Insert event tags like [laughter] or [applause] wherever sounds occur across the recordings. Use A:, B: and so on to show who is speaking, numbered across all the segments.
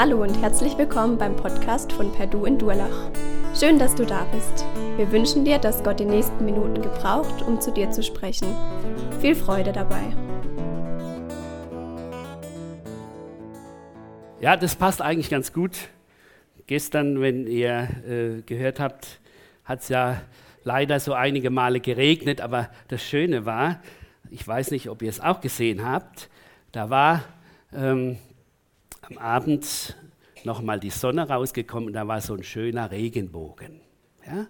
A: Hallo und herzlich willkommen beim Podcast von Perdu in Durlach. Schön, dass du da bist. Wir wünschen dir, dass Gott die nächsten Minuten gebraucht, um zu dir zu sprechen. Viel Freude dabei.
B: Ja, das passt eigentlich ganz gut. Gestern, wenn ihr äh, gehört habt, hat es ja leider so einige Male geregnet, aber das Schöne war, ich weiß nicht, ob ihr es auch gesehen habt, da war ähm, am Abend nochmal die Sonne rausgekommen und da war so ein schöner Regenbogen. Ja?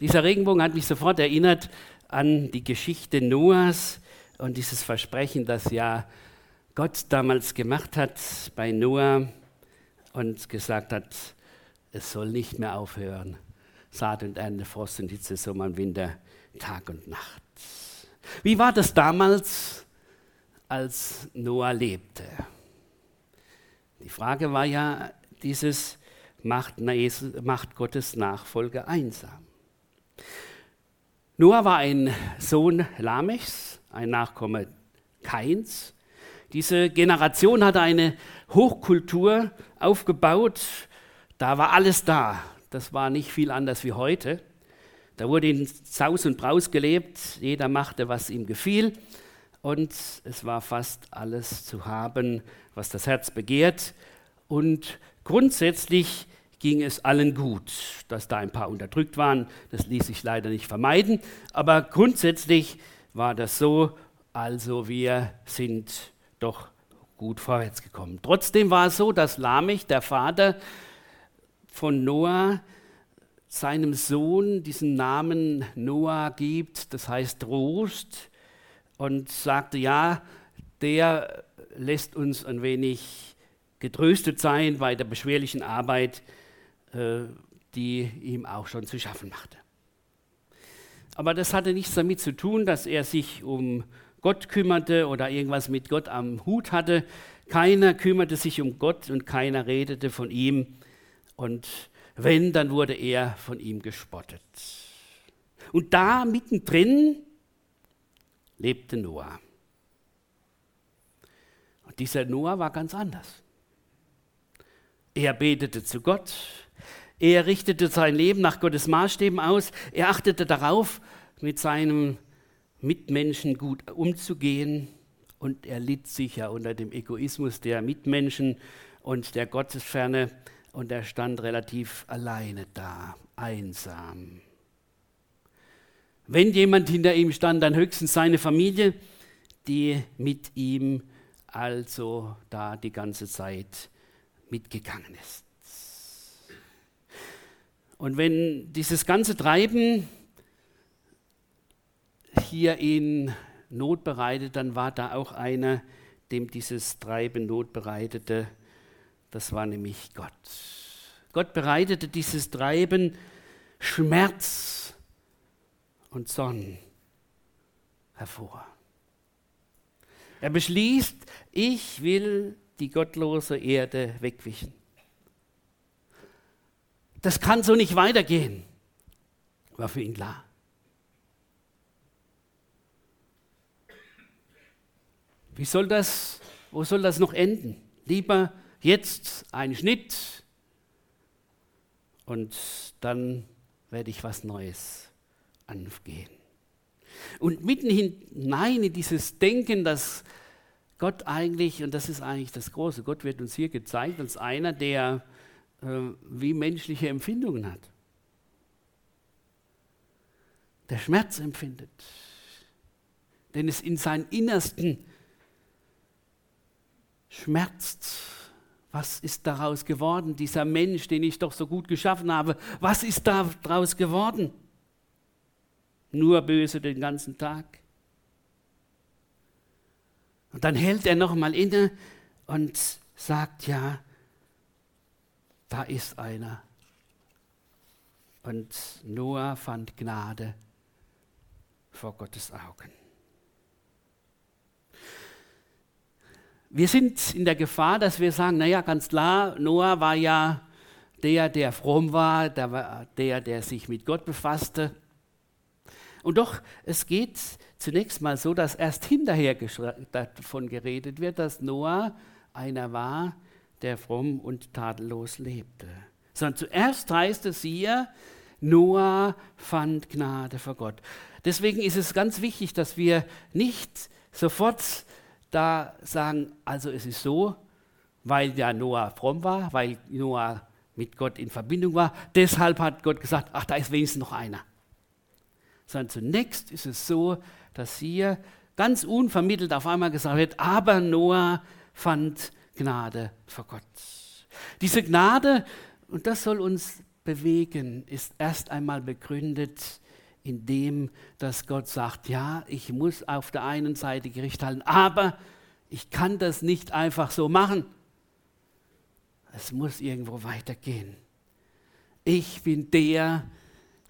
B: Dieser Regenbogen hat mich sofort erinnert an die Geschichte Noahs und dieses Versprechen, das ja Gott damals gemacht hat bei Noah und gesagt hat, es soll nicht mehr aufhören. Saat und Ernte, Frost und Hitze, Sommer und Winter, Tag und Nacht. Wie war das damals, als Noah lebte? Die Frage war ja dieses, macht, macht Gottes Nachfolge einsam? Noah war ein Sohn Lamechs, ein Nachkomme Kains. Diese Generation hatte eine Hochkultur aufgebaut. Da war alles da. Das war nicht viel anders wie heute. Da wurde in Saus und Braus gelebt. Jeder machte, was ihm gefiel und es war fast alles zu haben, was das Herz begehrt. Und grundsätzlich ging es allen gut. Dass da ein paar unterdrückt waren, das ließ sich leider nicht vermeiden. Aber grundsätzlich war das so, also wir sind doch gut vorwärts gekommen. Trotzdem war es so, dass Lamech, der Vater von Noah, seinem Sohn diesen Namen Noah gibt, das heißt Trost und sagte, ja, der lässt uns ein wenig getröstet sein bei der beschwerlichen Arbeit, äh, die ihm auch schon zu schaffen machte. Aber das hatte nichts damit zu tun, dass er sich um Gott kümmerte oder irgendwas mit Gott am Hut hatte. Keiner kümmerte sich um Gott und keiner redete von ihm. Und wenn, dann wurde er von ihm gespottet. Und da mittendrin lebte Noah. Dieser Noah war ganz anders. Er betete zu Gott, er richtete sein Leben nach Gottes Maßstäben aus, er achtete darauf, mit seinem Mitmenschen gut umzugehen und er litt sicher unter dem Egoismus der Mitmenschen und der Gottesferne und er stand relativ alleine da, einsam. Wenn jemand hinter ihm stand, dann höchstens seine Familie, die mit ihm also da die ganze Zeit mitgegangen ist. Und wenn dieses ganze Treiben hier ihn Not bereitet, dann war da auch einer, dem dieses Treiben Not bereitete. Das war nämlich Gott. Gott bereitete dieses Treiben Schmerz und Sonnen hervor. Er beschließt, ich will die gottlose Erde wegwischen. Das kann so nicht weitergehen, war für ihn klar. Wie soll das, wo soll das noch enden? Lieber jetzt ein Schnitt und dann werde ich was Neues angehen. Und mitten hinein in dieses Denken, dass Gott eigentlich, und das ist eigentlich das Große, Gott wird uns hier gezeigt als einer, der äh, wie menschliche Empfindungen hat. Der Schmerz empfindet. Denn es in seinem Innersten schmerzt. Was ist daraus geworden? Dieser Mensch, den ich doch so gut geschaffen habe, was ist daraus geworden? nur böse den ganzen Tag. Und dann hält er nochmal inne und sagt, ja, da ist einer. Und Noah fand Gnade vor Gottes Augen. Wir sind in der Gefahr, dass wir sagen, naja, ganz klar, Noah war ja der, der fromm war, der, der, der sich mit Gott befasste. Und doch, es geht zunächst mal so, dass erst hinterher davon geredet wird, dass Noah einer war, der fromm und tadellos lebte. Sondern zuerst heißt es hier, Noah fand Gnade vor Gott. Deswegen ist es ganz wichtig, dass wir nicht sofort da sagen, also es ist so, weil ja Noah fromm war, weil Noah mit Gott in Verbindung war, deshalb hat Gott gesagt, ach, da ist wenigstens noch einer. Sondern zunächst ist es so, dass hier ganz unvermittelt auf einmal gesagt wird, aber Noah fand Gnade vor Gott. Diese Gnade, und das soll uns bewegen, ist erst einmal begründet in dem, dass Gott sagt, ja, ich muss auf der einen Seite Gericht halten, aber ich kann das nicht einfach so machen. Es muss irgendwo weitergehen. Ich bin der,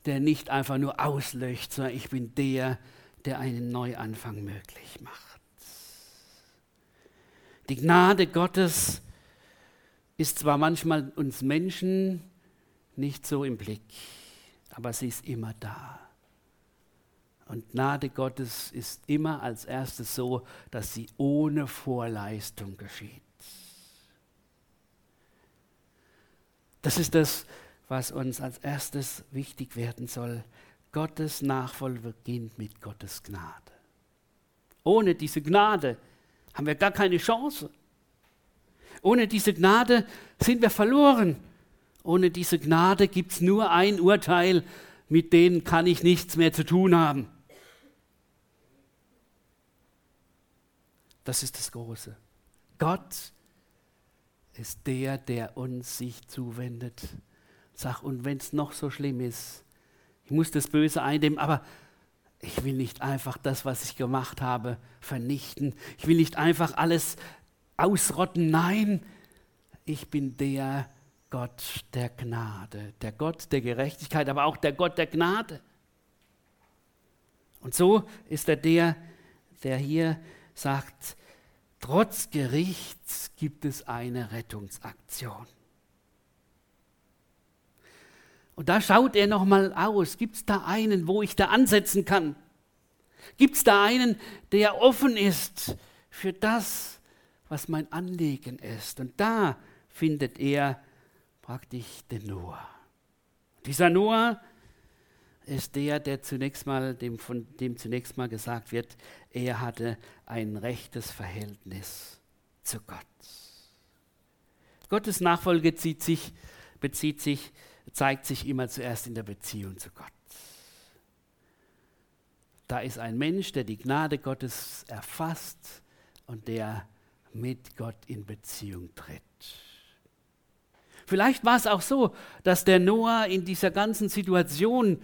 B: der nicht einfach nur auslöscht, sondern ich bin der, der einen Neuanfang möglich macht. Die Gnade Gottes ist zwar manchmal uns Menschen nicht so im Blick, aber sie ist immer da. Und Gnade Gottes ist immer als erstes so, dass sie ohne Vorleistung geschieht. Das ist das, was uns als erstes wichtig werden soll. Gottes Nachfolge beginnt mit Gottes Gnade. Ohne diese Gnade haben wir gar keine Chance. Ohne diese Gnade sind wir verloren. Ohne diese Gnade gibt es nur ein Urteil, mit dem kann ich nichts mehr zu tun haben. Das ist das Große. Gott ist der, der uns sich zuwendet. Sag, und wenn es noch so schlimm ist, muss das Böse eindämmen, aber ich will nicht einfach das, was ich gemacht habe, vernichten. Ich will nicht einfach alles ausrotten. Nein, ich bin der Gott der Gnade, der Gott der Gerechtigkeit, aber auch der Gott der Gnade. Und so ist er der, der hier sagt, trotz Gerichts gibt es eine Rettungsaktion. Und da schaut er nochmal aus, gibt es da einen, wo ich da ansetzen kann? Gibt es da einen, der offen ist für das, was mein Anliegen ist? Und da findet er praktisch den Noah. Dieser Noah ist der, der zunächst mal, dem, von dem zunächst mal gesagt wird, er hatte ein rechtes Verhältnis zu Gott. Gottes Nachfolge sich, bezieht sich, zeigt sich immer zuerst in der Beziehung zu Gott. Da ist ein Mensch, der die Gnade Gottes erfasst und der mit Gott in Beziehung tritt. Vielleicht war es auch so, dass der Noah in dieser ganzen Situation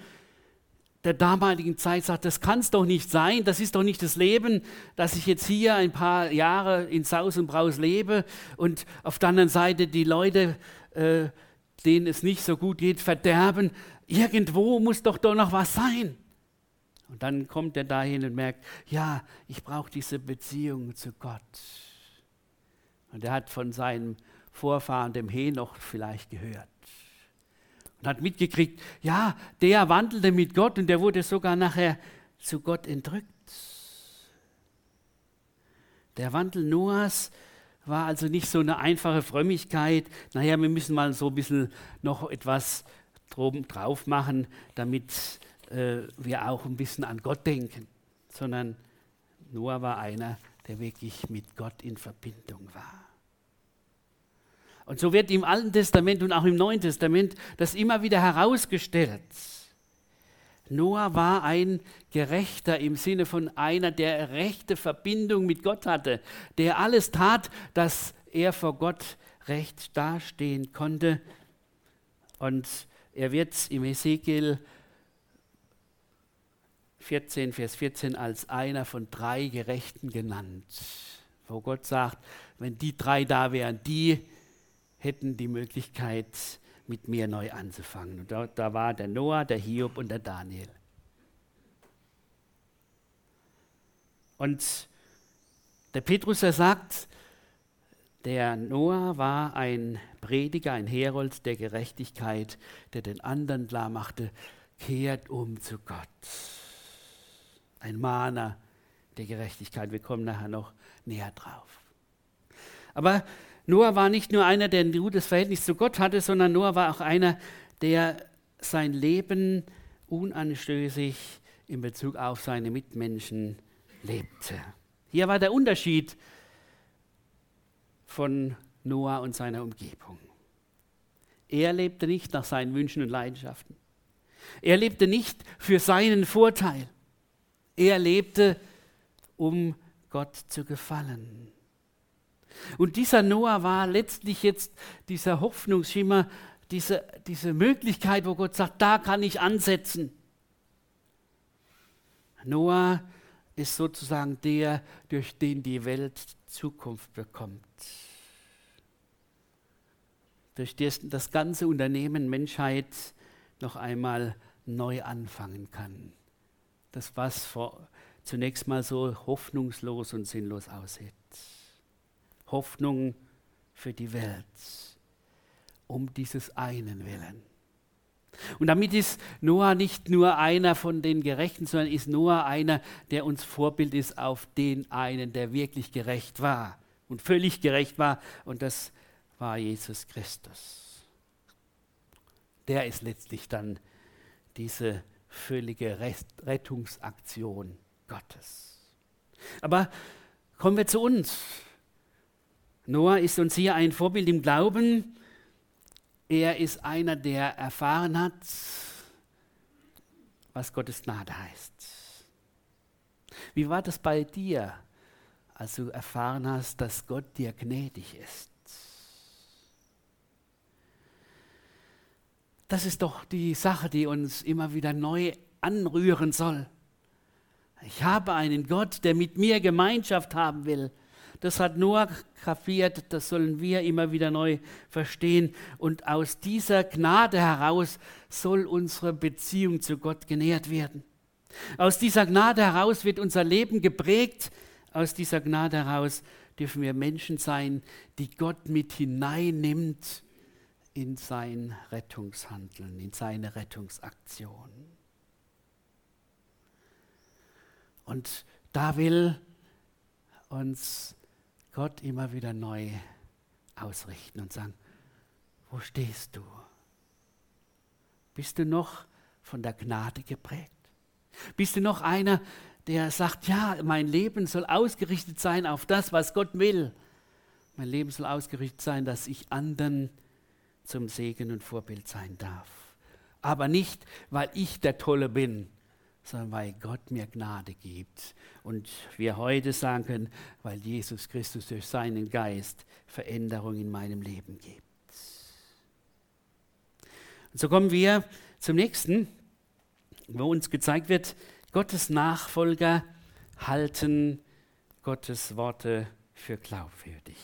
B: der damaligen Zeit sagt, das kann es doch nicht sein, das ist doch nicht das Leben, dass ich jetzt hier ein paar Jahre in Saus und Braus lebe und auf der anderen Seite die Leute, äh, denen es nicht so gut geht, verderben. Irgendwo muss doch doch noch was sein. Und dann kommt er dahin und merkt, ja, ich brauche diese Beziehung zu Gott. Und er hat von seinem Vorfahren, dem Henoch, vielleicht gehört und hat mitgekriegt, ja, der wandelte mit Gott und der wurde sogar nachher zu Gott entrückt. Der Wandel Noahs war also nicht so eine einfache Frömmigkeit, naja, wir müssen mal so ein bisschen noch etwas drauf machen, damit äh, wir auch ein bisschen an Gott denken, sondern Noah war einer, der wirklich mit Gott in Verbindung war. Und so wird im Alten Testament und auch im Neuen Testament das immer wieder herausgestellt. Noah war ein Gerechter im Sinne von einer, der rechte Verbindung mit Gott hatte, der alles tat, dass er vor Gott recht dastehen konnte. Und er wird im Ezekiel 14, Vers 14 als einer von drei Gerechten genannt, wo Gott sagt, wenn die drei da wären, die hätten die Möglichkeit, mit mir neu anzufangen. Und da, da war der Noah, der Hiob und der Daniel. Und der Petrus, er sagt, der Noah war ein Prediger, ein Herold der Gerechtigkeit, der den anderen klar machte, kehrt um zu Gott. Ein Mahner der Gerechtigkeit. Wir kommen nachher noch näher drauf. Aber Noah war nicht nur einer, der ein gutes Verhältnis zu Gott hatte, sondern Noah war auch einer, der sein Leben unanstößig in Bezug auf seine Mitmenschen lebte. Hier war der Unterschied von Noah und seiner Umgebung. Er lebte nicht nach seinen Wünschen und Leidenschaften. Er lebte nicht für seinen Vorteil. Er lebte, um Gott zu gefallen. Und dieser Noah war letztlich jetzt dieser Hoffnungsschimmer, diese, diese Möglichkeit, wo Gott sagt, da kann ich ansetzen. Noah ist sozusagen der, durch den die Welt Zukunft bekommt. Durch das das ganze Unternehmen Menschheit noch einmal neu anfangen kann. Das, was vor, zunächst mal so hoffnungslos und sinnlos aussieht. Hoffnung für die Welt, um dieses einen Willen. Und damit ist Noah nicht nur einer von den Gerechten, sondern ist Noah einer, der uns Vorbild ist auf den einen, der wirklich gerecht war und völlig gerecht war. Und das war Jesus Christus. Der ist letztlich dann diese völlige Rettungsaktion Gottes. Aber kommen wir zu uns. Noah ist uns hier ein Vorbild im Glauben. Er ist einer, der erfahren hat, was Gottes Gnade heißt. Wie war das bei dir, als du erfahren hast, dass Gott dir gnädig ist? Das ist doch die Sache, die uns immer wieder neu anrühren soll. Ich habe einen Gott, der mit mir Gemeinschaft haben will. Das hat Noah kapiert, das sollen wir immer wieder neu verstehen. Und aus dieser Gnade heraus soll unsere Beziehung zu Gott genährt werden. Aus dieser Gnade heraus wird unser Leben geprägt. Aus dieser Gnade heraus dürfen wir Menschen sein, die Gott mit hineinnimmt in sein Rettungshandeln, in seine Rettungsaktion. Und da will uns Gott immer wieder neu ausrichten und sagen, wo stehst du? Bist du noch von der Gnade geprägt? Bist du noch einer, der sagt, ja, mein Leben soll ausgerichtet sein auf das, was Gott will. Mein Leben soll ausgerichtet sein, dass ich anderen zum Segen und Vorbild sein darf. Aber nicht, weil ich der Tolle bin, sondern weil Gott mir Gnade gibt. Und wir heute sagen können, weil Jesus Christus durch seinen Geist Veränderung in meinem Leben gibt. Und so kommen wir zum nächsten, wo uns gezeigt wird, Gottes Nachfolger halten Gottes Worte für glaubwürdig.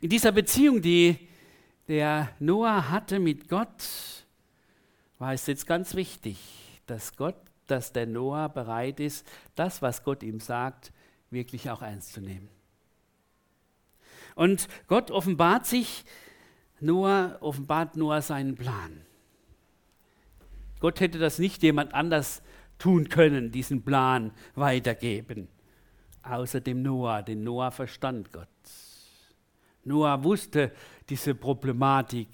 B: In dieser Beziehung, die der Noah hatte mit Gott, war es jetzt ganz wichtig, dass Gott, dass der Noah bereit ist, das, was Gott ihm sagt, wirklich auch ernst zu nehmen. Und Gott offenbart sich, Noah offenbart Noah seinen Plan. Gott hätte das nicht jemand anders tun können, diesen Plan weitergeben, außer dem Noah. Den Noah verstand Gott. Noah wusste diese Problematik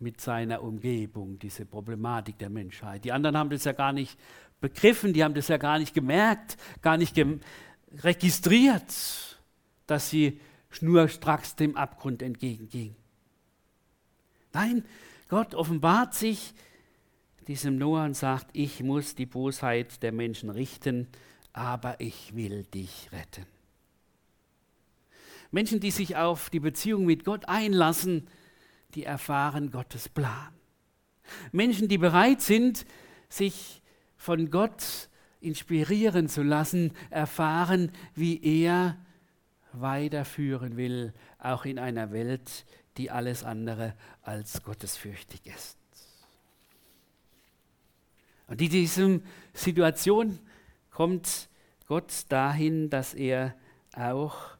B: mit seiner Umgebung, diese Problematik der Menschheit. Die anderen haben das ja gar nicht begriffen, die haben das ja gar nicht gemerkt, gar nicht gem registriert, dass sie schnurstracks dem Abgrund entgegenging. Nein, Gott offenbart sich diesem Noah und sagt, ich muss die Bosheit der Menschen richten, aber ich will dich retten. Menschen, die sich auf die Beziehung mit Gott einlassen, die erfahren Gottes Plan. Menschen, die bereit sind, sich von Gott inspirieren zu lassen, erfahren, wie er weiterführen will, auch in einer Welt, die alles andere als gottesfürchtig ist. Und in dieser Situation kommt Gott dahin, dass er auch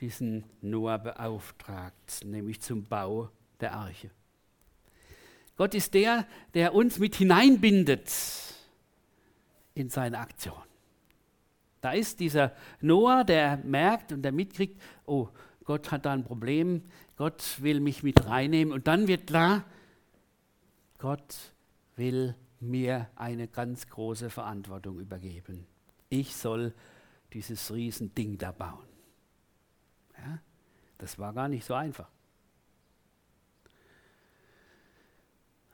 B: diesen Noah beauftragt, nämlich zum Bau der Arche. Gott ist der, der uns mit hineinbindet in seine Aktion. Da ist dieser Noah, der merkt und der mitkriegt, oh, Gott hat da ein Problem, Gott will mich mit reinnehmen und dann wird klar, Gott will mir eine ganz große Verantwortung übergeben. Ich soll dieses Riesending da bauen. Ja, das war gar nicht so einfach.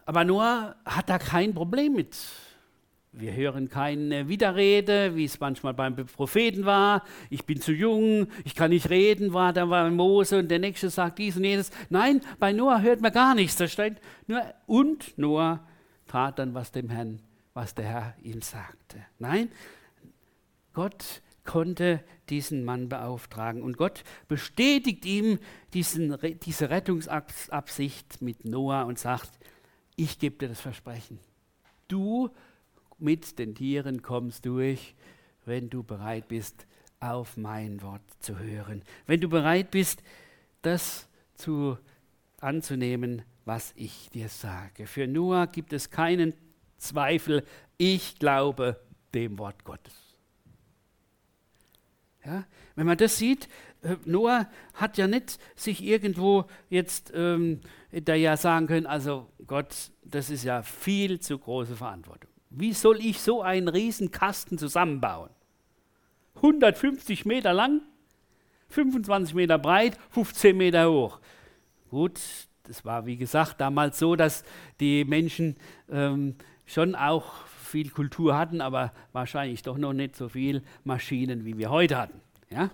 B: Aber Noah hat da kein Problem mit. Wir hören keine Widerrede, wie es manchmal beim Propheten war. Ich bin zu jung, ich kann nicht reden, war da war Mose und der nächste sagt dies und jenes. Nein, bei Noah hört man gar nichts. Da steht nur und Noah tat dann was dem Herrn, was der Herr ihm sagte. Nein, Gott konnte diesen Mann beauftragen und Gott bestätigt ihm diesen, diese Rettungsabsicht mit Noah und sagt, ich gebe dir das Versprechen. Du mit den Tieren kommst durch, wenn du bereit bist, auf mein Wort zu hören. Wenn du bereit bist, das zu, anzunehmen, was ich dir sage. Für Noah gibt es keinen Zweifel. Ich glaube dem Wort Gottes. Ja, wenn man das sieht, äh, Noah hat ja nicht sich irgendwo jetzt ähm, da ja sagen können, also Gott, das ist ja viel zu große Verantwortung. Wie soll ich so einen riesen Kasten zusammenbauen? 150 Meter lang, 25 Meter breit, 15 Meter hoch. Gut, das war wie gesagt damals so, dass die Menschen ähm, schon auch viel Kultur hatten, aber wahrscheinlich doch noch nicht so viel Maschinen, wie wir heute hatten. Ja?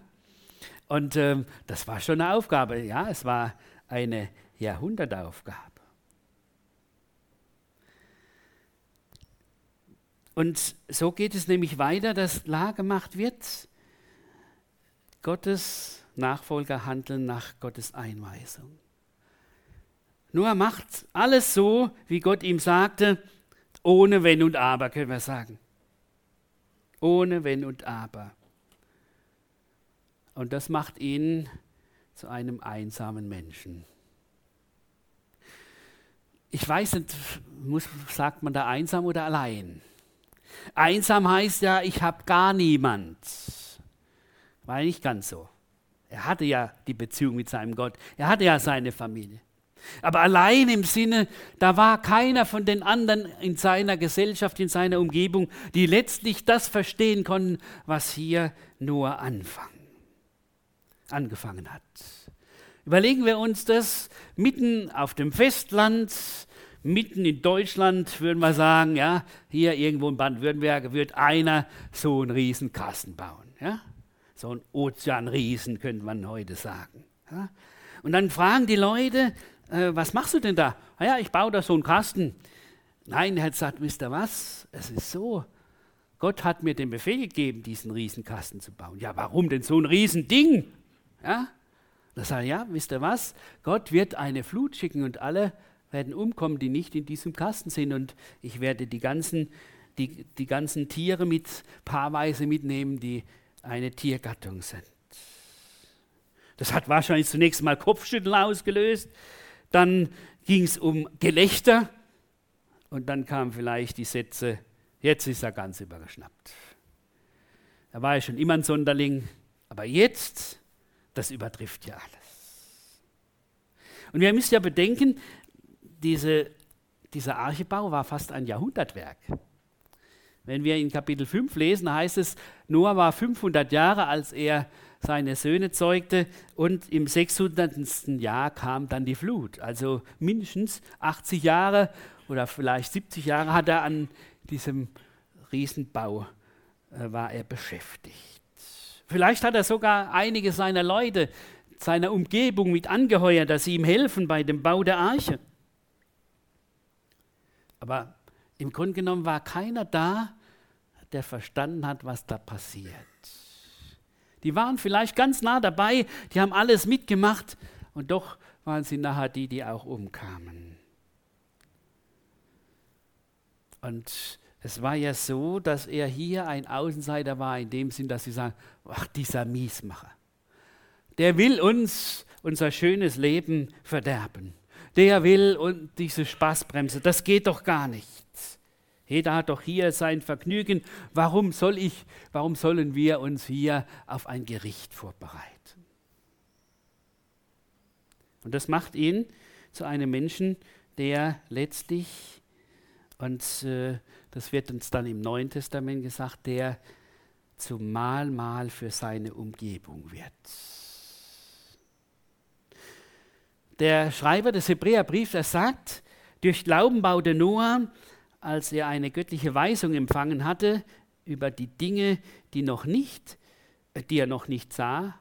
B: Und ähm, das war schon eine Aufgabe. Ja, es war eine Jahrhundertaufgabe. Und so geht es nämlich weiter, dass klar gemacht wird, Gottes Nachfolger handeln nach Gottes Einweisung. Nur macht alles so, wie Gott ihm sagte, ohne Wenn und Aber, können wir sagen. Ohne Wenn und Aber. Und das macht ihn zu einem einsamen Menschen. Ich weiß nicht, muss, sagt man da einsam oder allein? Einsam heißt ja, ich habe gar niemand. War nicht ganz so. Er hatte ja die Beziehung mit seinem Gott. Er hatte ja seine Familie. Aber allein im Sinne, da war keiner von den anderen in seiner Gesellschaft, in seiner Umgebung, die letztlich das verstehen konnten, was hier nur anfangen, angefangen hat. Überlegen wir uns das mitten auf dem Festland, mitten in Deutschland, würden wir sagen, ja, hier irgendwo in Baden-Württemberg wird einer so einen riesen Kasten bauen. Ja? So ein Ozeanriesen könnte man heute sagen. Ja? Und dann fragen die Leute, äh, was machst du denn da? Naja, ich baue da so einen Kasten. Nein, er hat gesagt, wisst ihr was? Es ist so, Gott hat mir den Befehl gegeben, diesen Riesenkasten zu bauen. Ja, warum denn so ein Riesending? Ja? Da sagt er, ja, wisst ihr was? Gott wird eine Flut schicken und alle werden umkommen, die nicht in diesem Kasten sind. Und ich werde die ganzen, die, die ganzen Tiere mit paarweise mitnehmen, die eine Tiergattung sind. Das hat wahrscheinlich zunächst mal Kopfschütteln ausgelöst. Dann ging es um Gelächter. Und dann kamen vielleicht die Sätze, jetzt ist er ganz übergeschnappt. Er war ja schon immer ein Sonderling, aber jetzt, das übertrifft ja alles. Und wir müssen ja bedenken, diese, dieser Archebau war fast ein Jahrhundertwerk. Wenn wir in Kapitel 5 lesen, heißt es, Noah war 500 Jahre, als er seine Söhne zeugte und im 600. Jahr kam dann die Flut. Also mindestens 80 Jahre oder vielleicht 70 Jahre hat er an diesem Riesenbau äh, war er beschäftigt. Vielleicht hat er sogar einige seiner Leute, seiner Umgebung mit angeheuert, dass sie ihm helfen bei dem Bau der Arche. Aber im Grunde genommen war keiner da, der verstanden hat, was da passiert. Die waren vielleicht ganz nah dabei, die haben alles mitgemacht und doch waren sie nachher die, die auch umkamen. Und es war ja so, dass er hier ein Außenseiter war, in dem Sinn, dass sie sagen, ach, dieser Miesmacher, der will uns unser schönes Leben verderben der will und diese Spaßbremse, das geht doch gar nicht. Jeder hat doch hier sein Vergnügen. Warum soll ich, warum sollen wir uns hier auf ein Gericht vorbereiten? Und das macht ihn zu einem Menschen, der letztlich, und äh, das wird uns dann im Neuen Testament gesagt, der zum Mahlmal für seine Umgebung wird. Der Schreiber des Hebräerbriefs, er sagt, durch Glauben baute Noah, als er eine göttliche Weisung empfangen hatte über die Dinge, die, noch nicht, äh, die er noch nicht sah,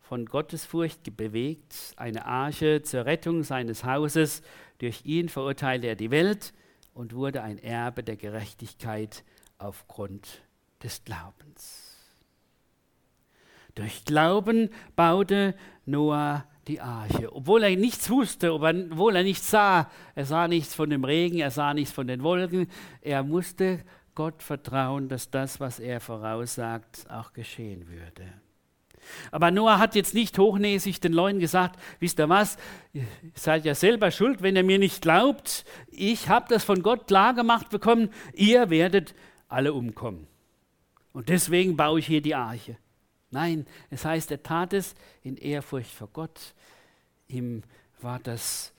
B: von Gottesfurcht bewegt, eine Arche zur Rettung seines Hauses. Durch ihn verurteilte er die Welt und wurde ein Erbe der Gerechtigkeit aufgrund des Glaubens. Durch Glauben baute Noah die Arche, obwohl er nichts wusste, obwohl er nichts sah. Er sah nichts von dem Regen, er sah nichts von den Wolken. Er musste Gott vertrauen, dass das, was er voraussagt, auch geschehen würde. Aber Noah hat jetzt nicht hochnäsig den Leuten gesagt, wisst ihr was, ihr seid ja selber schuld, wenn ihr mir nicht glaubt. Ich habe das von Gott klar gemacht bekommen, ihr werdet alle umkommen. Und deswegen baue ich hier die Arche. Nein, es heißt, er tat es in Ehrfurcht vor Gott. Ihm war das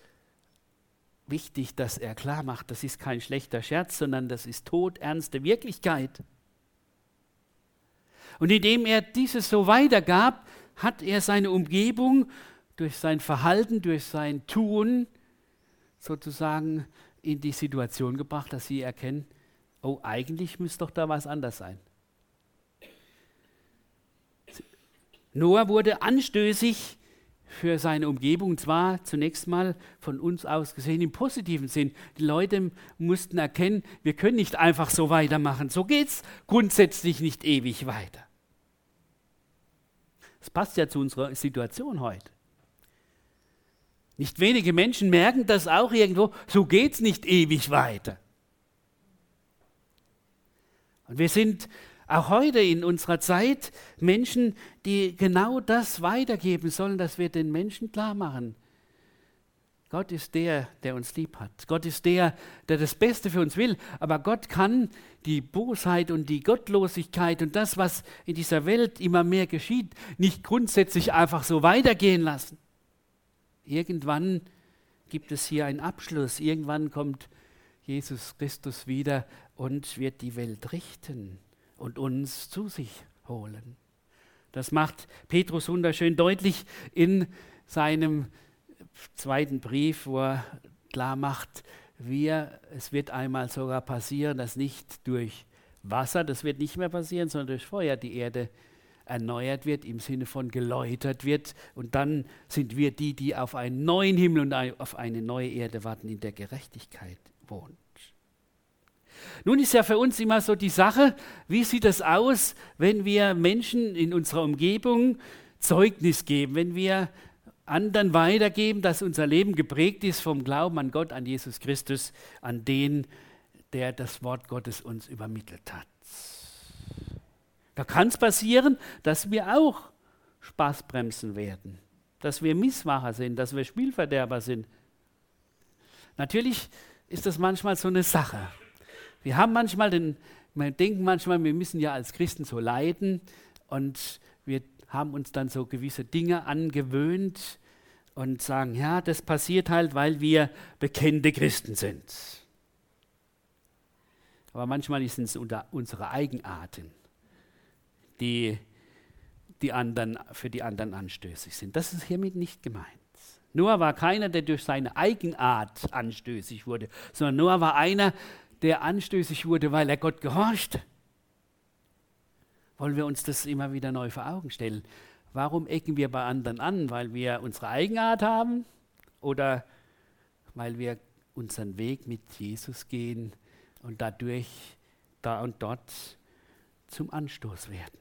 B: wichtig, dass er klar macht, das ist kein schlechter Scherz, sondern das ist todernste Wirklichkeit. Und indem er dieses so weitergab, hat er seine Umgebung durch sein Verhalten, durch sein Tun sozusagen in die Situation gebracht, dass sie erkennen, oh, eigentlich müsste doch da was anders sein. Noah wurde anstößig für seine Umgebung, zwar zunächst mal von uns aus gesehen im positiven Sinn. Die Leute mussten erkennen, wir können nicht einfach so weitermachen. So geht es grundsätzlich nicht ewig weiter. Das passt ja zu unserer Situation heute. Nicht wenige Menschen merken das auch irgendwo, so geht es nicht ewig weiter. Und wir sind auch heute in unserer Zeit Menschen, die genau das weitergeben sollen, dass wir den Menschen klar machen. Gott ist der, der uns lieb hat. Gott ist der, der das Beste für uns will. Aber Gott kann die Bosheit und die Gottlosigkeit und das, was in dieser Welt immer mehr geschieht, nicht grundsätzlich einfach so weitergehen lassen. Irgendwann gibt es hier einen Abschluss. Irgendwann kommt Jesus Christus wieder und wird die Welt richten und uns zu sich holen. Das macht Petrus wunderschön deutlich in seinem zweiten Brief, wo er klar macht, wir, es wird einmal sogar passieren, dass nicht durch Wasser, das wird nicht mehr passieren, sondern durch Feuer die Erde erneuert wird, im Sinne von geläutert wird. Und dann sind wir die, die auf einen neuen Himmel und auf eine neue Erde warten, in der Gerechtigkeit wohnt. Nun ist ja für uns immer so die Sache, wie sieht es aus, wenn wir Menschen in unserer Umgebung Zeugnis geben, wenn wir anderen weitergeben, dass unser Leben geprägt ist vom Glauben an Gott, an Jesus Christus, an den, der das Wort Gottes uns übermittelt hat. Da kann es passieren, dass wir auch Spaßbremsen werden, dass wir Missmacher sind, dass wir Spielverderber sind. Natürlich ist das manchmal so eine Sache. Wir haben manchmal den, wir denken manchmal, wir müssen ja als Christen so leiden und haben uns dann so gewisse Dinge angewöhnt und sagen, ja, das passiert halt, weil wir bekennende Christen sind. Aber manchmal sind es unsere Eigenarten, die, die anderen, für die anderen anstößig sind. Das ist hiermit nicht gemeint. Noah war keiner, der durch seine Eigenart anstößig wurde, sondern Noah war einer, der anstößig wurde, weil er Gott gehorchte. Wollen wir uns das immer wieder neu vor Augen stellen? Warum ecken wir bei anderen an? Weil wir unsere Eigenart haben oder weil wir unseren Weg mit Jesus gehen und dadurch da und dort zum Anstoß werden?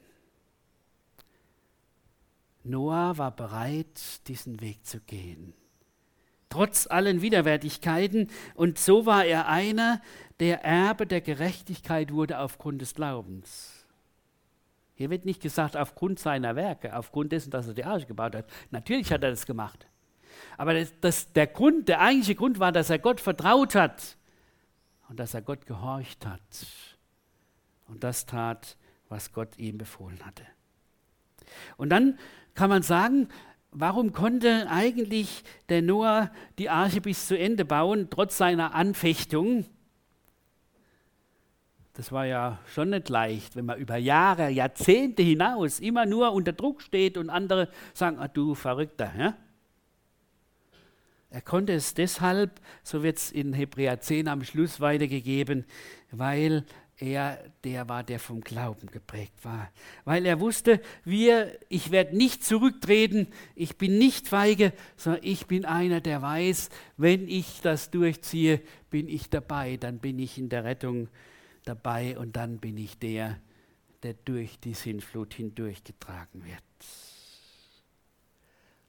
B: Noah war bereit, diesen Weg zu gehen trotz allen Widerwärtigkeiten. Und so war er einer, der Erbe der Gerechtigkeit wurde aufgrund des Glaubens. Hier wird nicht gesagt aufgrund seiner Werke, aufgrund dessen, dass er die Arche gebaut hat. Natürlich hat er das gemacht. Aber das, das, der Grund, der eigentliche Grund war, dass er Gott vertraut hat und dass er Gott gehorcht hat und das tat, was Gott ihm befohlen hatte. Und dann kann man sagen, warum konnte eigentlich der Noah die Arche bis zu Ende bauen, trotz seiner Anfechtung? Das war ja schon nicht leicht, wenn man über Jahre, Jahrzehnte hinaus immer nur unter Druck steht und andere sagen, ah, du Verrückter. Ja? Er konnte es deshalb, so wird es in Hebräer 10 am Schluss weitergegeben, weil er der war, der vom Glauben geprägt war. Weil er wusste, wir, ich werde nicht zurücktreten, ich bin nicht feige, sondern ich bin einer, der weiß, wenn ich das durchziehe, bin ich dabei, dann bin ich in der Rettung dabei und dann bin ich der, der durch die Sintflut hindurchgetragen wird.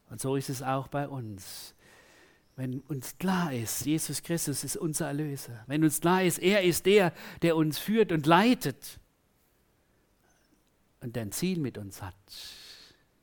B: Und so ist es auch bei uns. Wenn uns klar ist, Jesus Christus ist unser Erlöser, wenn uns klar ist, er ist der, der uns führt und leitet und ein Ziel mit uns hat.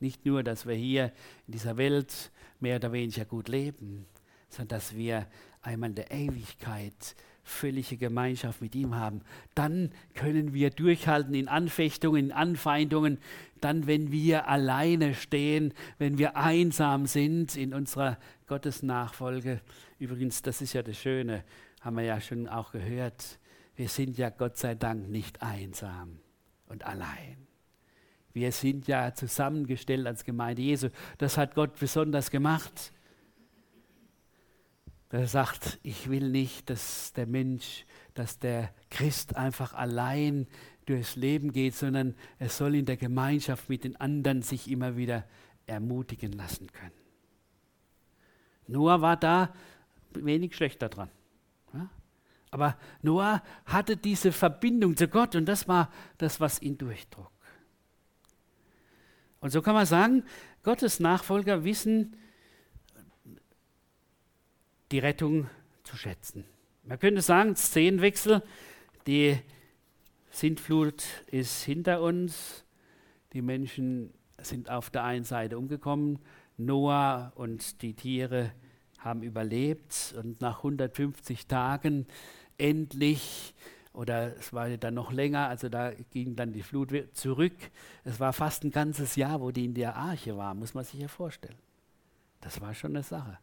B: Nicht nur, dass wir hier in dieser Welt mehr oder weniger gut leben, sondern dass wir einmal in der Ewigkeit völlige Gemeinschaft mit ihm haben, dann können wir durchhalten in Anfechtungen, in Anfeindungen, dann wenn wir alleine stehen, wenn wir einsam sind in unserer Gottesnachfolge. Übrigens, das ist ja das Schöne, haben wir ja schon auch gehört, wir sind ja Gott sei Dank nicht einsam und allein. Wir sind ja zusammengestellt als Gemeinde Jesu. Das hat Gott besonders gemacht der sagt, ich will nicht, dass der Mensch, dass der Christ einfach allein durchs Leben geht, sondern er soll in der Gemeinschaft mit den anderen sich immer wieder ermutigen lassen können. Noah war da wenig schlechter dran. Aber Noah hatte diese Verbindung zu Gott und das war das, was ihn durchtrug. Und so kann man sagen, Gottes Nachfolger wissen, die Rettung zu schätzen. Man könnte sagen, Szenenwechsel, die Sintflut ist hinter uns, die Menschen sind auf der einen Seite umgekommen, Noah und die Tiere haben überlebt und nach 150 Tagen endlich, oder es war dann noch länger, also da ging dann die Flut zurück. Es war fast ein ganzes Jahr, wo die in der Arche war, muss man sich ja vorstellen. Das war schon eine Sache.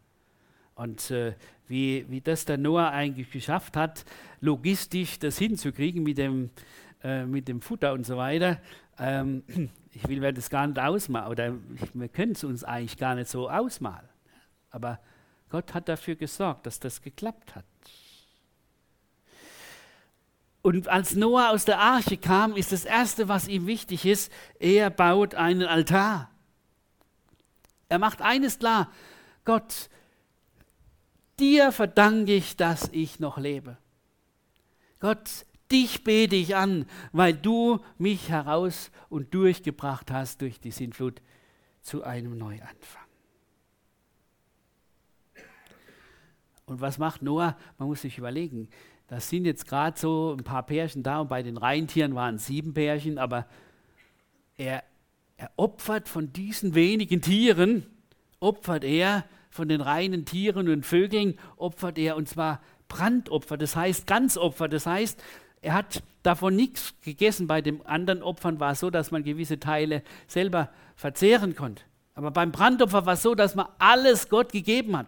B: Und äh, wie, wie das der Noah eigentlich geschafft hat, logistisch das hinzukriegen mit dem, äh, mit dem Futter und so weiter, ähm, [clears throat] ich will mir das gar nicht ausmalen, oder wir können es uns eigentlich gar nicht so ausmalen. Aber Gott hat dafür gesorgt, dass das geklappt hat. Und als Noah aus der Arche kam, ist das Erste, was ihm wichtig ist, er baut einen Altar. Er macht eines klar, Gott, dir verdanke ich, dass ich noch lebe. Gott, dich bete ich an, weil du mich heraus und durchgebracht hast durch die Sintflut zu einem Neuanfang. Und was macht Noah? Man muss sich überlegen, das sind jetzt gerade so ein paar Pärchen da und bei den Reintieren waren sieben Pärchen, aber er, er opfert von diesen wenigen Tieren, opfert er von den reinen Tieren und Vögeln opfert er, und zwar Brandopfer, das heißt Ganzopfer, das heißt, er hat davon nichts gegessen. Bei den anderen Opfern war es so, dass man gewisse Teile selber verzehren konnte. Aber beim Brandopfer war es so, dass man alles Gott gegeben hat.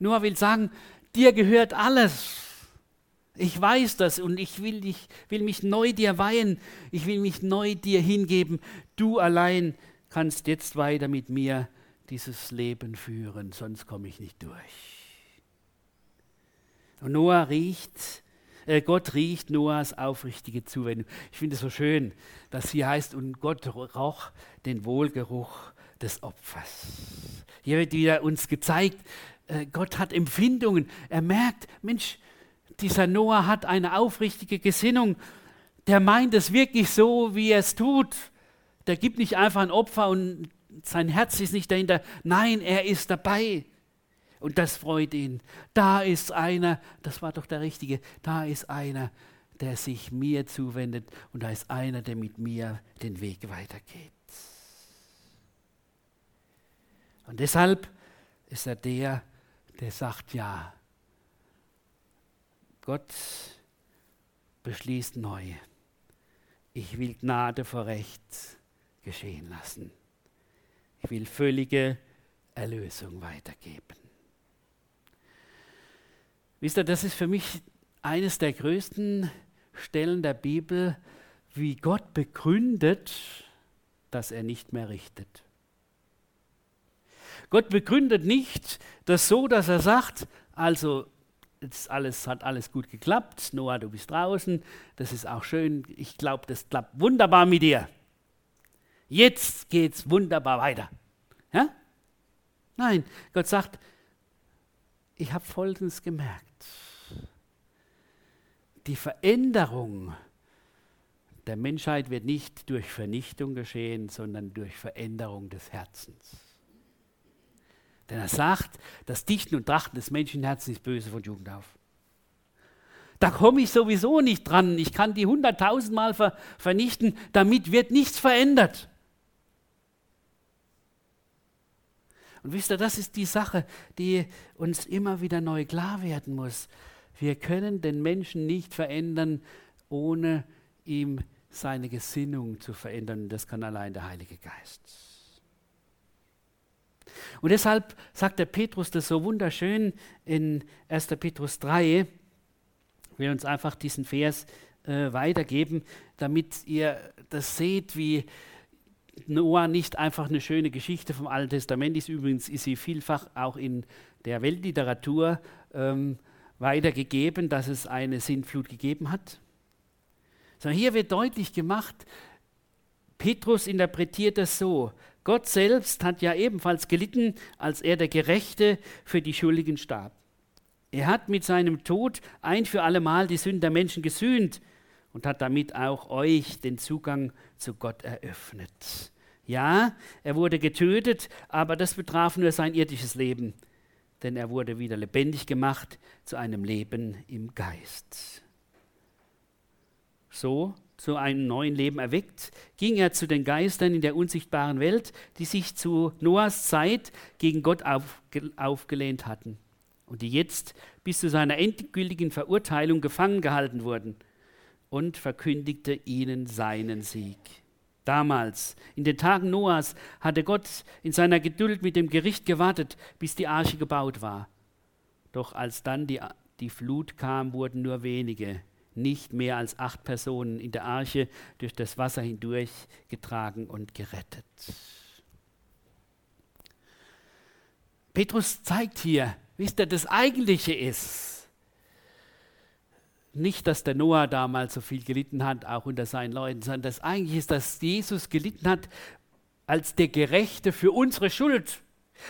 B: Nur will sagen, dir gehört alles. Ich weiß das und ich will, dich, will mich neu dir weihen. Ich will mich neu dir hingeben. Du allein kannst jetzt weiter mit mir dieses Leben führen, sonst komme ich nicht durch. Und Noah riecht, äh, Gott riecht Noahs aufrichtige Zuwendung. Ich finde es so schön, dass hier heißt, und Gott roch den Wohlgeruch des Opfers. Hier wird wieder uns gezeigt, äh, Gott hat Empfindungen. Er merkt, Mensch, dieser Noah hat eine aufrichtige Gesinnung. Der meint es wirklich so, wie er es tut. Der gibt nicht einfach ein Opfer und sein Herz ist nicht dahinter. Nein, er ist dabei. Und das freut ihn. Da ist einer, das war doch der Richtige, da ist einer, der sich mir zuwendet und da ist einer, der mit mir den Weg weitergeht. Und deshalb ist er der, der sagt, ja, Gott beschließt neu. Ich will Gnade vor Recht geschehen lassen. Ich will völlige Erlösung weitergeben. Wisst ihr, das ist für mich eines der größten Stellen der Bibel, wie Gott begründet, dass er nicht mehr richtet. Gott begründet nicht das so, dass er sagt, also jetzt alles, hat alles gut geklappt, Noah, du bist draußen, das ist auch schön, ich glaube, das klappt wunderbar mit dir. Jetzt geht es wunderbar weiter. Ja? Nein, Gott sagt, ich habe Folgendes gemerkt. Die Veränderung der Menschheit wird nicht durch Vernichtung geschehen, sondern durch Veränderung des Herzens. Denn er sagt, das Dichten und Trachten des Menschenherzens ist böse von Jugend auf. Da komme ich sowieso nicht dran. Ich kann die hunderttausendmal ver vernichten. Damit wird nichts verändert. Und wisst ihr, das ist die Sache, die uns immer wieder neu klar werden muss. Wir können den Menschen nicht verändern, ohne ihm seine Gesinnung zu verändern. Das kann allein der Heilige Geist. Und deshalb sagt der Petrus das so wunderschön in 1. Petrus 3. Ich will uns einfach diesen Vers äh, weitergeben, damit ihr das seht, wie Noah nicht einfach eine schöne Geschichte vom Alten Testament ist. Übrigens ist sie vielfach auch in der Weltliteratur ähm, weitergegeben, dass es eine Sintflut gegeben hat. Sondern hier wird deutlich gemacht, Petrus interpretiert das so, Gott selbst hat ja ebenfalls gelitten, als er der Gerechte für die Schuldigen starb. Er hat mit seinem Tod ein für allemal die Sünden der Menschen gesühnt und hat damit auch euch den Zugang zu Gott eröffnet. Ja, er wurde getötet, aber das betraf nur sein irdisches Leben, denn er wurde wieder lebendig gemacht zu einem Leben im Geist. So zu einem neuen Leben erweckt, ging er zu den Geistern in der unsichtbaren Welt, die sich zu Noahs Zeit gegen Gott aufge aufgelehnt hatten und die jetzt bis zu seiner endgültigen Verurteilung gefangen gehalten wurden und verkündigte ihnen seinen Sieg. Damals, in den Tagen Noahs, hatte Gott in seiner Geduld mit dem Gericht gewartet, bis die Arche gebaut war. Doch als dann die, die Flut kam, wurden nur wenige nicht mehr als acht Personen in der Arche durch das Wasser hindurch getragen und gerettet. Petrus zeigt hier, wisst ihr, das Eigentliche ist, nicht, dass der Noah damals so viel gelitten hat, auch unter seinen Leuten, sondern das Eigentliche ist, dass Jesus gelitten hat als der Gerechte für unsere Schuld.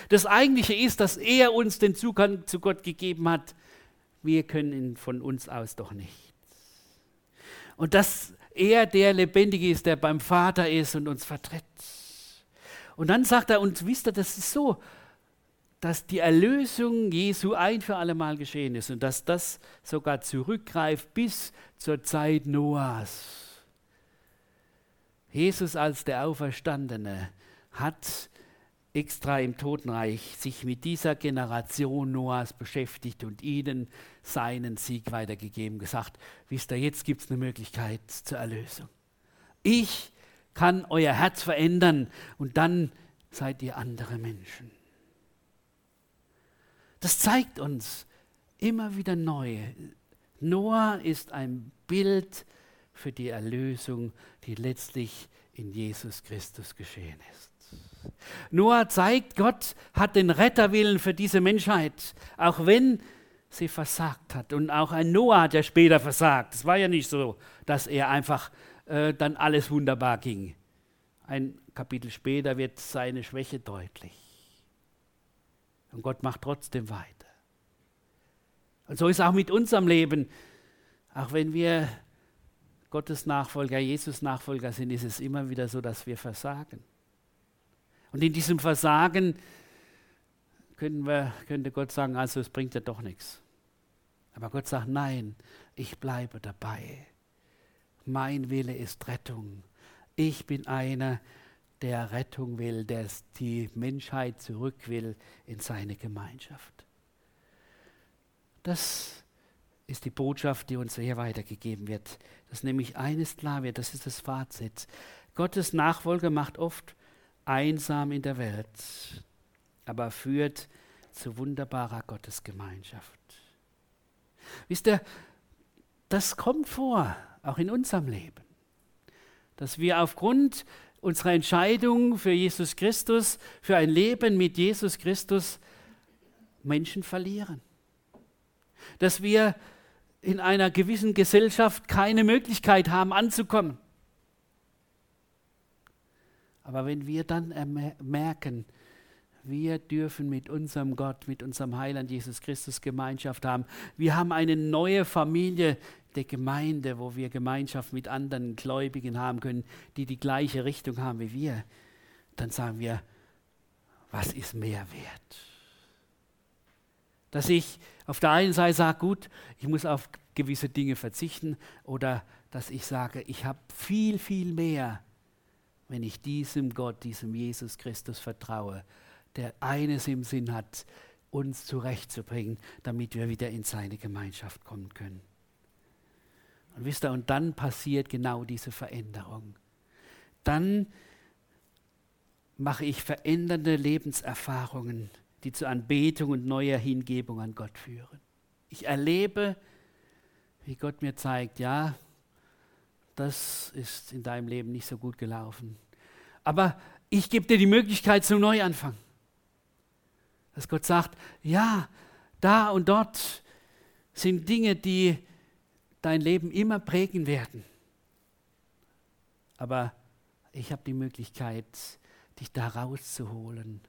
B: Das Eigentliche ist, dass er uns den Zugang zu Gott gegeben hat. Wir können ihn von uns aus doch nicht und dass er der Lebendige ist, der beim Vater ist und uns vertritt. Und dann sagt er, und wisst ihr, das ist so, dass die Erlösung Jesu ein für alle Mal geschehen ist und dass das sogar zurückgreift bis zur Zeit Noahs. Jesus als der Auferstandene hat extra im Totenreich sich mit dieser Generation Noahs beschäftigt und ihnen seinen Sieg weitergegeben, gesagt, wisst ihr, jetzt gibt es eine Möglichkeit zur Erlösung. Ich kann euer Herz verändern und dann seid ihr andere Menschen. Das zeigt uns immer wieder neu. Noah ist ein Bild für die Erlösung, die letztlich in Jesus Christus geschehen ist. Noah zeigt, Gott hat den Retterwillen für diese Menschheit, auch wenn sie versagt hat. Und auch ein Noah hat ja später versagt. Es war ja nicht so, dass er einfach äh, dann alles wunderbar ging. Ein Kapitel später wird seine Schwäche deutlich. Und Gott macht trotzdem weiter. Und so ist auch mit unserem Leben. Auch wenn wir Gottes Nachfolger, Jesus Nachfolger sind, ist es immer wieder so, dass wir versagen. Und in diesem Versagen wir, könnte Gott sagen, also es bringt ja doch nichts. Aber Gott sagt, nein, ich bleibe dabei. Mein Wille ist Rettung. Ich bin einer, der Rettung will, der die Menschheit zurück will in seine Gemeinschaft. Das ist die Botschaft, die uns hier weitergegeben wird. Dass nämlich eines klar wird, das ist das Fazit. Gottes Nachfolger macht oft einsam in der Welt, aber führt zu wunderbarer Gottesgemeinschaft. Wisst ihr, das kommt vor, auch in unserem Leben, dass wir aufgrund unserer Entscheidung für Jesus Christus, für ein Leben mit Jesus Christus Menschen verlieren. Dass wir in einer gewissen Gesellschaft keine Möglichkeit haben anzukommen. Aber wenn wir dann merken, wir dürfen mit unserem Gott, mit unserem Heiland Jesus Christus Gemeinschaft haben. Wir haben eine neue Familie der Gemeinde, wo wir Gemeinschaft mit anderen Gläubigen haben können, die die gleiche Richtung haben wie wir. Dann sagen wir, was ist mehr wert? Dass ich auf der einen Seite sage, gut, ich muss auf gewisse Dinge verzichten oder dass ich sage, ich habe viel, viel mehr, wenn ich diesem Gott, diesem Jesus Christus vertraue, der eines im Sinn hat, uns zurechtzubringen, damit wir wieder in seine Gemeinschaft kommen können. Und wisst ihr, und dann passiert genau diese Veränderung. Dann mache ich verändernde Lebenserfahrungen die zur Anbetung und neuer Hingebung an Gott führen. Ich erlebe, wie Gott mir zeigt, ja, das ist in deinem Leben nicht so gut gelaufen. Aber ich gebe dir die Möglichkeit zum Neuanfang. Dass Gott sagt, ja, da und dort sind Dinge, die dein Leben immer prägen werden. Aber ich habe die Möglichkeit, dich da rauszuholen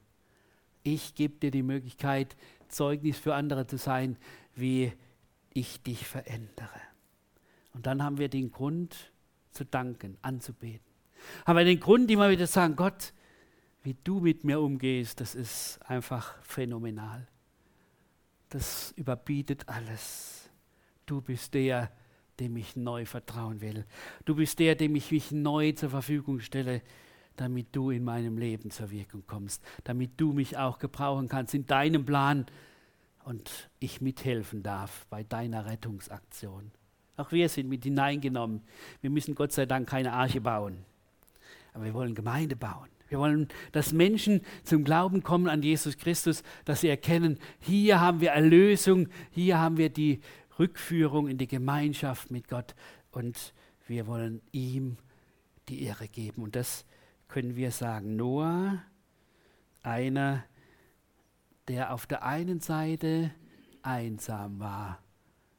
B: ich gebe dir die Möglichkeit, Zeugnis für andere zu sein, wie ich dich verändere. Und dann haben wir den Grund zu danken, anzubeten. Haben wir den Grund, immer wieder zu sagen, Gott, wie du mit mir umgehst, das ist einfach phänomenal. Das überbietet alles. Du bist der, dem ich neu vertrauen will. Du bist der, dem ich mich neu zur Verfügung stelle damit du in meinem Leben zur Wirkung kommst, damit du mich auch gebrauchen kannst in deinem Plan und ich mithelfen darf bei deiner Rettungsaktion. Auch wir sind mit hineingenommen. Wir müssen Gott sei Dank keine Arche bauen, aber wir wollen Gemeinde bauen. Wir wollen, dass Menschen zum Glauben kommen an Jesus Christus, dass sie erkennen, hier haben wir Erlösung, hier haben wir die Rückführung in die Gemeinschaft mit Gott und wir wollen ihm die Ehre geben. Und das können wir sagen, Noah, einer, der auf der einen Seite einsam war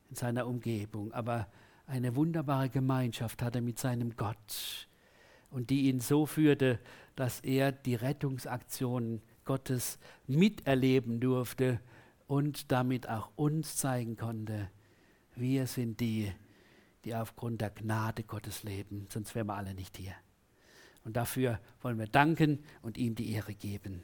B: in seiner Umgebung, aber eine wunderbare Gemeinschaft hatte mit seinem Gott und die ihn so führte, dass er die Rettungsaktion Gottes miterleben durfte und damit auch uns zeigen konnte, wir sind die, die aufgrund der Gnade Gottes leben, sonst wären wir alle nicht hier. Und dafür wollen wir danken und ihm die Ehre geben.